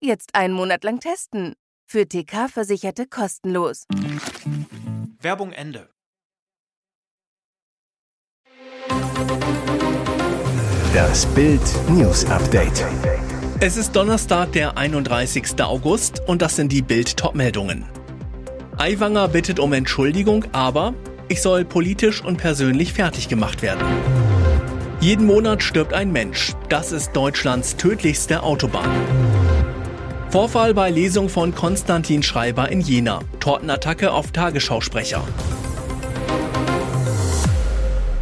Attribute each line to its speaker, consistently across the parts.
Speaker 1: Jetzt einen Monat lang testen. Für TK-Versicherte kostenlos.
Speaker 2: Werbung Ende.
Speaker 3: Das Bild News Update.
Speaker 4: Es ist Donnerstag, der 31. August und das sind die Bild Topmeldungen. Aiwanger bittet um Entschuldigung, aber ich soll politisch und persönlich fertig gemacht werden. Jeden Monat stirbt ein Mensch. Das ist Deutschlands tödlichste Autobahn. Vorfall bei Lesung von Konstantin Schreiber in Jena. Tortenattacke auf Tagesschausprecher.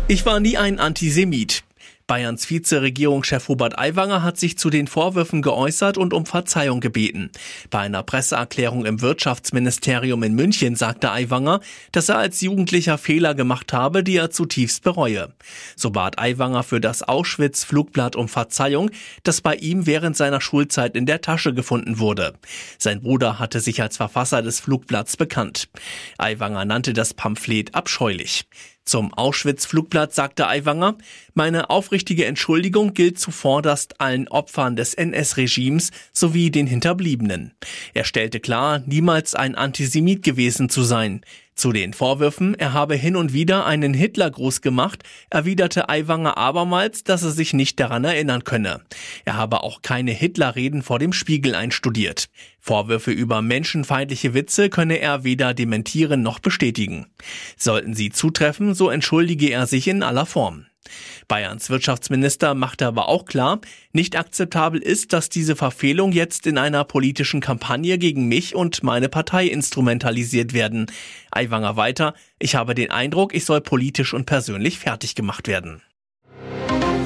Speaker 4: Ich war nie ein Antisemit. Bayerns Vizeregierungschef Hubert Aiwanger hat sich zu den Vorwürfen geäußert und um Verzeihung gebeten. Bei einer Presseerklärung im Wirtschaftsministerium in München sagte Aiwanger, dass er als Jugendlicher Fehler gemacht habe, die er zutiefst bereue. So bat Aiwanger für das Auschwitz-Flugblatt um Verzeihung, das bei ihm während seiner Schulzeit in der Tasche gefunden wurde. Sein Bruder hatte sich als Verfasser des Flugblatts bekannt. Aiwanger nannte das Pamphlet abscheulich. Zum Auschwitz-Flugblatt sagte Aiwanger, meine aufrichtige Entschuldigung gilt zuvorderst allen Opfern des NS-Regimes sowie den Hinterbliebenen. Er stellte klar, niemals ein Antisemit gewesen zu sein. Zu den Vorwürfen, er habe hin und wieder einen Hitlergruß gemacht, erwiderte Aiwanger abermals, dass er sich nicht daran erinnern könne. Er habe auch keine Hitlerreden vor dem Spiegel einstudiert. Vorwürfe über menschenfeindliche Witze könne er weder dementieren noch bestätigen. Sollten sie zutreffen, so entschuldige er sich in aller Form. Bayerns Wirtschaftsminister machte aber auch klar, nicht akzeptabel ist, dass diese Verfehlung jetzt in einer politischen Kampagne gegen mich und meine Partei instrumentalisiert werden. Aiwanger weiter, ich habe den Eindruck, ich soll politisch und persönlich fertig gemacht werden.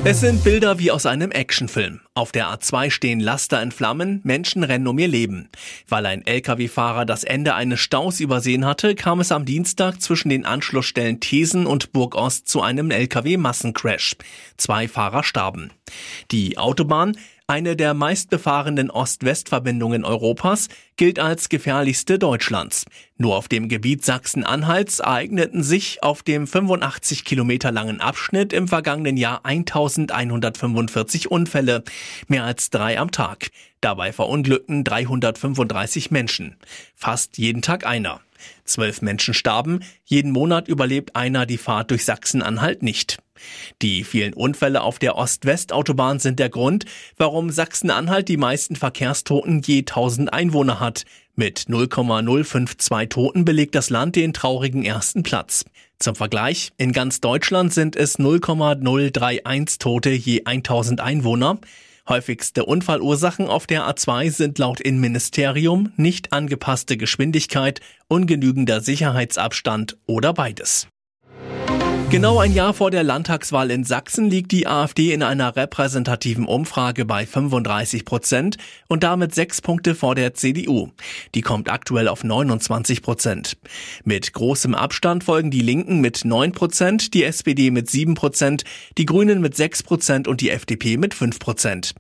Speaker 4: Es sind Bilder wie aus einem Actionfilm. Auf der A2 stehen Laster in Flammen, Menschen rennen um ihr Leben. Weil ein Lkw-Fahrer das Ende eines Staus übersehen hatte, kam es am Dienstag zwischen den Anschlussstellen Thesen und Burgost zu einem Lkw-Massencrash. Zwei Fahrer starben. Die Autobahn eine der meistbefahrenen Ost-West-Verbindungen Europas, gilt als gefährlichste Deutschlands. Nur auf dem Gebiet Sachsen-Anhalts ereigneten sich auf dem 85 Kilometer langen Abschnitt im vergangenen Jahr 1145 Unfälle, mehr als drei am Tag. Dabei verunglückten 335 Menschen, fast jeden Tag einer. Zwölf Menschen starben, jeden Monat überlebt einer die Fahrt durch Sachsen-Anhalt nicht. Die vielen Unfälle auf der Ost-West-Autobahn sind der Grund, warum Sachsen-Anhalt die meisten Verkehrstoten je 1000 Einwohner hat. Mit 0,052 Toten belegt das Land den traurigen ersten Platz. Zum Vergleich, in ganz Deutschland sind es 0,031 Tote je 1000 Einwohner. Häufigste Unfallursachen auf der A2 sind laut Innenministerium nicht angepasste Geschwindigkeit, ungenügender Sicherheitsabstand oder beides. Genau ein Jahr vor der Landtagswahl in Sachsen liegt die AfD in einer repräsentativen Umfrage bei 35 Prozent und damit sechs Punkte vor der CDU. Die kommt aktuell auf 29 Prozent. Mit großem Abstand folgen die Linken mit 9 Prozent, die SPD mit 7 Prozent, die Grünen mit 6 Prozent und die FDP mit 5 Prozent.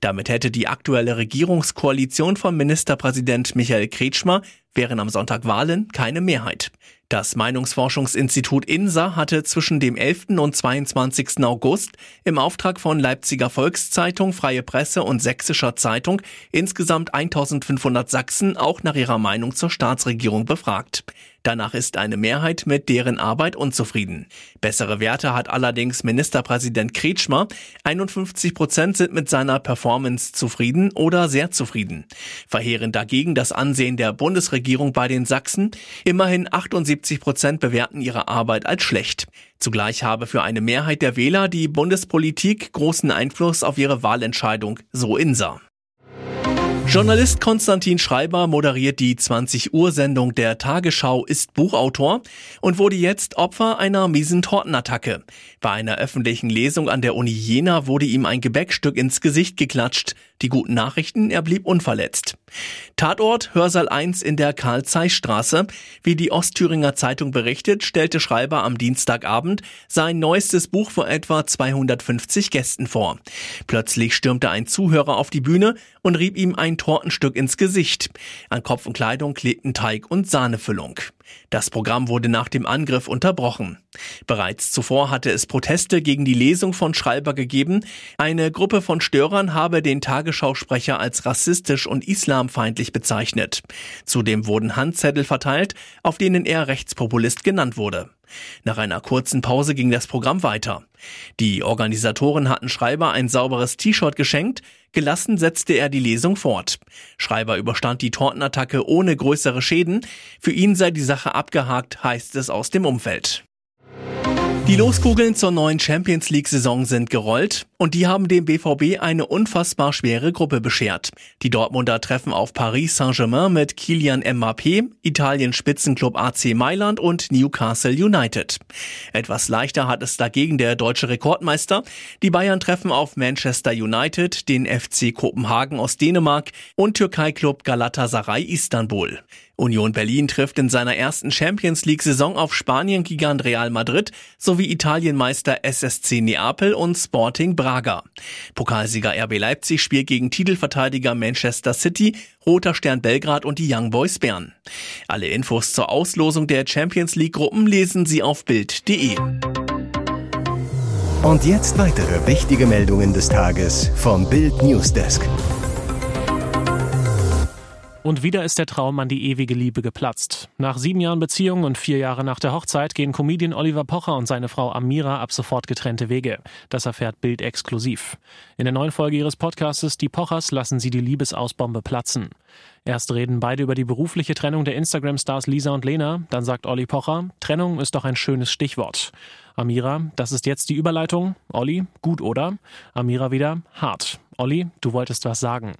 Speaker 4: Damit hätte die aktuelle Regierungskoalition von Ministerpräsident Michael Kretschmer wären am Sonntag Wahlen keine Mehrheit. Das Meinungsforschungsinstitut INSA hatte zwischen dem 11. und 22. August im Auftrag von Leipziger Volkszeitung, Freie Presse und Sächsischer Zeitung insgesamt 1500 Sachsen auch nach ihrer Meinung zur Staatsregierung befragt. Danach ist eine Mehrheit mit deren Arbeit unzufrieden. Bessere Werte hat allerdings Ministerpräsident Kretschmer. 51 Prozent sind mit seiner Performance zufrieden oder sehr zufrieden. Verheerend dagegen das Ansehen der Bundesregierung bei den Sachsen. Immerhin 78 Prozent bewerten ihre Arbeit als schlecht. Zugleich habe für eine Mehrheit der Wähler die Bundespolitik großen Einfluss auf ihre Wahlentscheidung, so Insa. Journalist Konstantin Schreiber moderiert die 20 Uhr Sendung der Tagesschau, ist Buchautor und wurde jetzt Opfer einer miesen Tortenattacke. Bei einer öffentlichen Lesung an der Uni Jena wurde ihm ein Gebäckstück ins Gesicht geklatscht. Die guten Nachrichten, er blieb unverletzt. Tatort Hörsaal 1 in der Karl-Zeiss-Straße. Wie die Ostthüringer Zeitung berichtet, stellte Schreiber am Dienstagabend sein neuestes Buch vor etwa 250 Gästen vor. Plötzlich stürmte ein Zuhörer auf die Bühne und rieb ihm ein Tortenstück ins Gesicht. An Kopf und Kleidung klebten Teig und Sahnefüllung. Das Programm wurde nach dem Angriff unterbrochen. Bereits zuvor hatte es Proteste gegen die Lesung von Schreiber gegeben. Eine Gruppe von Störern habe den Tagesschausprecher als rassistisch und islamfeindlich bezeichnet. Zudem wurden Handzettel verteilt, auf denen er Rechtspopulist genannt wurde. Nach einer kurzen Pause ging das Programm weiter. Die Organisatoren hatten Schreiber ein sauberes T-Shirt geschenkt, gelassen setzte er die Lesung fort. Schreiber überstand die Tortenattacke ohne größere Schäden, für ihn sei die Sache abgehakt, heißt es aus dem Umfeld. Die Loskugeln zur neuen Champions League-Saison sind gerollt und die haben dem BVB eine unfassbar schwere Gruppe beschert. Die Dortmunder treffen auf Paris Saint-Germain mit Kilian Mbappé, Italiens Spitzenclub AC Mailand und Newcastle United. Etwas leichter hat es dagegen der deutsche Rekordmeister. Die Bayern treffen auf Manchester United, den FC Kopenhagen aus Dänemark und Türkei-Club Galatasaray Istanbul. Union Berlin trifft in seiner ersten Champions League-Saison auf Spanien-Gigant Real Madrid sowie Italienmeister SSC Neapel und Sporting Braga. Pokalsieger RB Leipzig spielt gegen Titelverteidiger Manchester City, Roter Stern Belgrad und die Young Boys Bern. Alle Infos zur Auslosung der Champions League-Gruppen lesen Sie auf Bild.de.
Speaker 3: Und jetzt weitere wichtige Meldungen des Tages vom Bild Newsdesk.
Speaker 5: Und wieder ist der Traum an die ewige Liebe geplatzt. Nach sieben Jahren Beziehung und vier Jahre nach der Hochzeit gehen Comedian Oliver Pocher und seine Frau Amira ab sofort getrennte Wege. Das erfährt Bild exklusiv. In der neuen Folge ihres Podcastes Die Pochers lassen sie die Liebesausbombe platzen. Erst reden beide über die berufliche Trennung der Instagram-Stars Lisa und Lena, dann sagt Olli Pocher, Trennung ist doch ein schönes Stichwort. Amira, das ist jetzt die Überleitung. Olli, gut oder? Amira wieder, hart. Olli, du wolltest was sagen.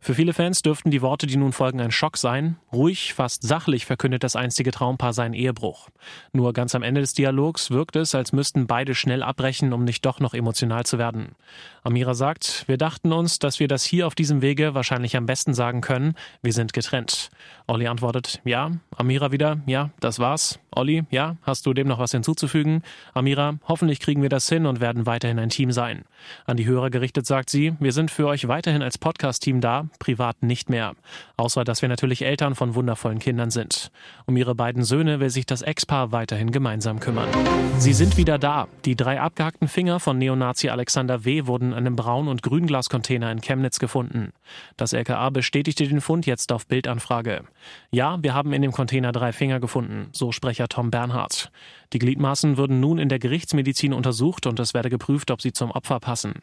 Speaker 5: Für viele Fans dürften die Worte, die nun folgen, ein Schock sein. Ruhig, fast sachlich verkündet das einstige Traumpaar seinen Ehebruch. Nur ganz am Ende des Dialogs wirkt es, als müssten beide schnell abbrechen, um nicht doch noch emotional zu werden. Amira sagt, wir dachten uns, dass wir das hier auf diesem Wege wahrscheinlich am besten sagen können, wir sind getrennt. Olli antwortet, ja. Amira wieder, ja, das war's. Olli, ja, hast du dem noch was hinzuzufügen? Amira, hoffentlich kriegen wir das hin und werden weiterhin ein Team sein. An die Hörer gerichtet sagt sie, wir sind für euch weiterhin als Podcast-Team da, privat nicht mehr. Außer, dass wir natürlich Eltern von wundervollen Kindern sind. Um ihre beiden Söhne will sich das Ex-Paar weiterhin gemeinsam kümmern. Sie sind wieder da. Die drei abgehackten Finger von Neonazi Alexander W. wurden in einem Braun- und Grünglascontainer in Chemnitz gefunden. Das LKA bestätigte den Fund jetzt auf Bildanfrage. Ja, wir haben in dem Container drei Finger gefunden, so Sprecher Tom Bernhardt. Die Gliedmaßen würden nun in der Gerichtsmedizin untersucht und es werde geprüft, ob sie zum Opfer passen.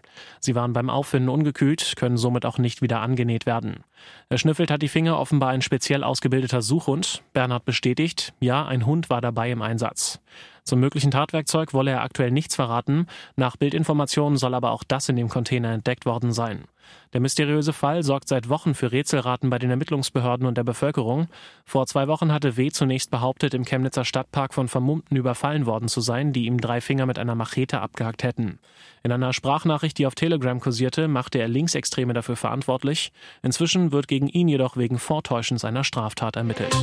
Speaker 5: Sie waren beim Auffinden ungekühlt, können somit auch nicht wieder angenäht werden. Erschnüffelt hat die Finger offenbar ein speziell ausgebildeter Suchhund. Bernhard bestätigt, ja, ein Hund war dabei im Einsatz. Zum möglichen Tatwerkzeug wolle er aktuell nichts verraten. Nach Bildinformationen soll aber auch das in dem Container entdeckt worden sein. Der mysteriöse Fall sorgt seit Wochen für Rätselraten bei den Ermittlungsbehörden und der Bevölkerung. Vor zwei Wochen hatte W. zunächst behauptet, im Chemnitzer Stadtpark von Vermummten überfallen worden zu sein, die ihm drei Finger mit einer Machete abgehackt hätten. In einer Sprachnachricht, die auf Telegram kursierte, machte er Linksextreme dafür verantwortlich. Inzwischen wird gegen ihn jedoch wegen Vortäuschens einer Straftat ermittelt.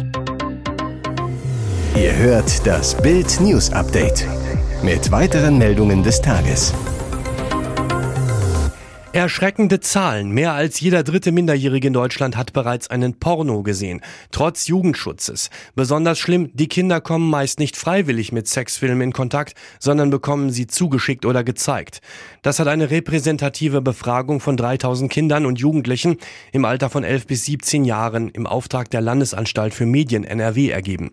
Speaker 3: Ihr hört das Bild News Update mit weiteren Meldungen des Tages.
Speaker 6: Erschreckende Zahlen. Mehr als jeder dritte Minderjährige in Deutschland hat bereits einen Porno gesehen, trotz Jugendschutzes. Besonders schlimm, die Kinder kommen meist nicht freiwillig mit Sexfilmen in Kontakt, sondern bekommen sie zugeschickt oder gezeigt. Das hat eine repräsentative Befragung von 3000 Kindern und Jugendlichen im Alter von 11 bis 17 Jahren im Auftrag der Landesanstalt für Medien NRW ergeben.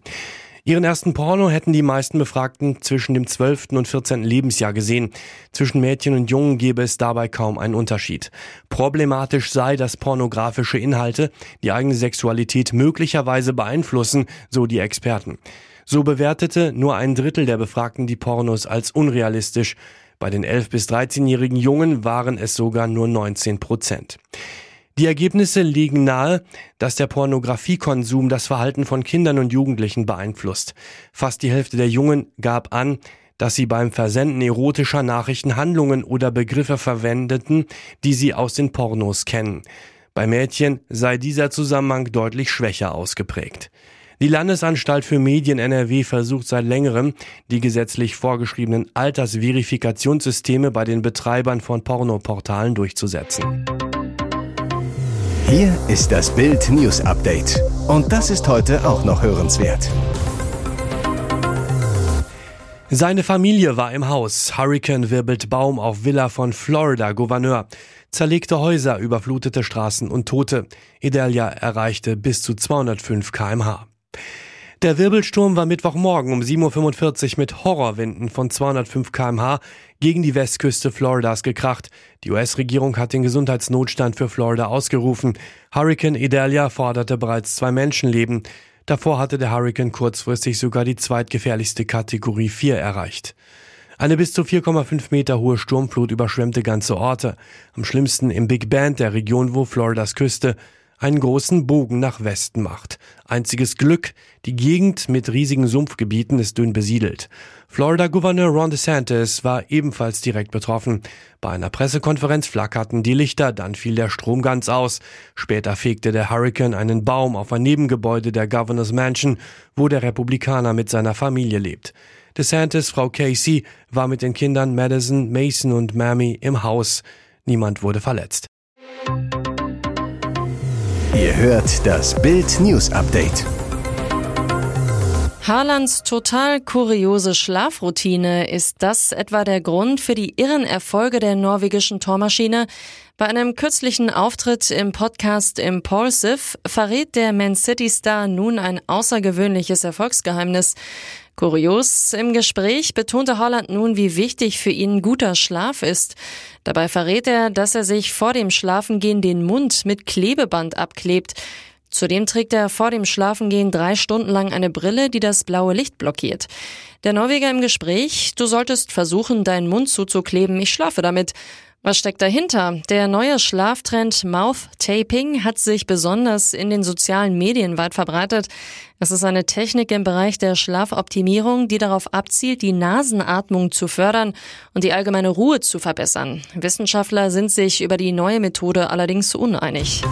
Speaker 6: Ihren ersten Porno hätten die meisten Befragten zwischen dem 12. und 14. Lebensjahr gesehen. Zwischen Mädchen und Jungen gäbe es dabei kaum einen Unterschied. Problematisch sei, dass pornografische Inhalte die eigene Sexualität möglicherweise beeinflussen, so die Experten. So bewertete nur ein Drittel der Befragten die Pornos als unrealistisch. Bei den 11- bis 13-jährigen Jungen waren es sogar nur 19 Prozent. Die Ergebnisse legen nahe, dass der Pornografiekonsum das Verhalten von Kindern und Jugendlichen beeinflusst. Fast die Hälfte der Jungen gab an, dass sie beim Versenden erotischer Nachrichten Handlungen oder Begriffe verwendeten, die sie aus den Pornos kennen. Bei Mädchen sei dieser Zusammenhang deutlich schwächer ausgeprägt. Die Landesanstalt für Medien NRW versucht seit längerem, die gesetzlich vorgeschriebenen Altersverifikationssysteme bei den Betreibern von Pornoportalen durchzusetzen.
Speaker 3: Hier ist das Bild News Update. Und das ist heute auch noch hörenswert.
Speaker 6: Seine Familie war im Haus. Hurricane wirbelt Baum auf Villa von Florida Gouverneur. Zerlegte Häuser, überflutete Straßen und Tote. Idalia erreichte bis zu 205 kmh. Der Wirbelsturm war Mittwochmorgen um 7.45 Uhr mit Horrorwinden von 205 kmh gegen die Westküste Floridas gekracht. Die US-Regierung hat den Gesundheitsnotstand für Florida ausgerufen. Hurricane Idalia forderte bereits zwei Menschenleben. Davor hatte der Hurricane kurzfristig sogar die zweitgefährlichste Kategorie 4 erreicht. Eine bis zu 4,5 Meter hohe Sturmflut überschwemmte ganze Orte. Am schlimmsten im Big Bend, der Region, wo Floridas Küste einen großen Bogen nach Westen macht. Einziges Glück, die Gegend mit riesigen Sumpfgebieten ist dünn besiedelt. Florida-Gouverneur Ron DeSantis war ebenfalls direkt betroffen. Bei einer Pressekonferenz flackerten die Lichter, dann fiel der Strom ganz aus. Später fegte der Hurricane einen Baum auf ein Nebengebäude der Governor's Mansion, wo der Republikaner mit seiner Familie lebt. DeSantis Frau Casey war mit den Kindern Madison, Mason und Mammy im Haus. Niemand wurde verletzt.
Speaker 3: Ihr hört das Bild News Update.
Speaker 7: Haalands total kuriose Schlafroutine. Ist das etwa der Grund für die irren Erfolge der norwegischen Tormaschine? Bei einem kürzlichen Auftritt im Podcast Impulsive verrät der Man City Star nun ein außergewöhnliches Erfolgsgeheimnis. Kurios im Gespräch betonte Holland nun, wie wichtig für ihn guter Schlaf ist. Dabei verrät er, dass er sich vor dem Schlafengehen den Mund mit Klebeband abklebt. Zudem trägt er vor dem Schlafengehen drei Stunden lang eine Brille, die das blaue Licht blockiert. Der Norweger im Gespräch, du solltest versuchen, deinen Mund zuzukleben, ich schlafe damit. Was steckt dahinter? Der neue Schlaftrend Mouth Taping hat sich besonders in den sozialen Medien weit verbreitet. Es ist eine Technik im Bereich der Schlafoptimierung, die darauf abzielt, die Nasenatmung zu fördern und die allgemeine Ruhe zu verbessern. Wissenschaftler sind sich über die neue Methode allerdings uneinig.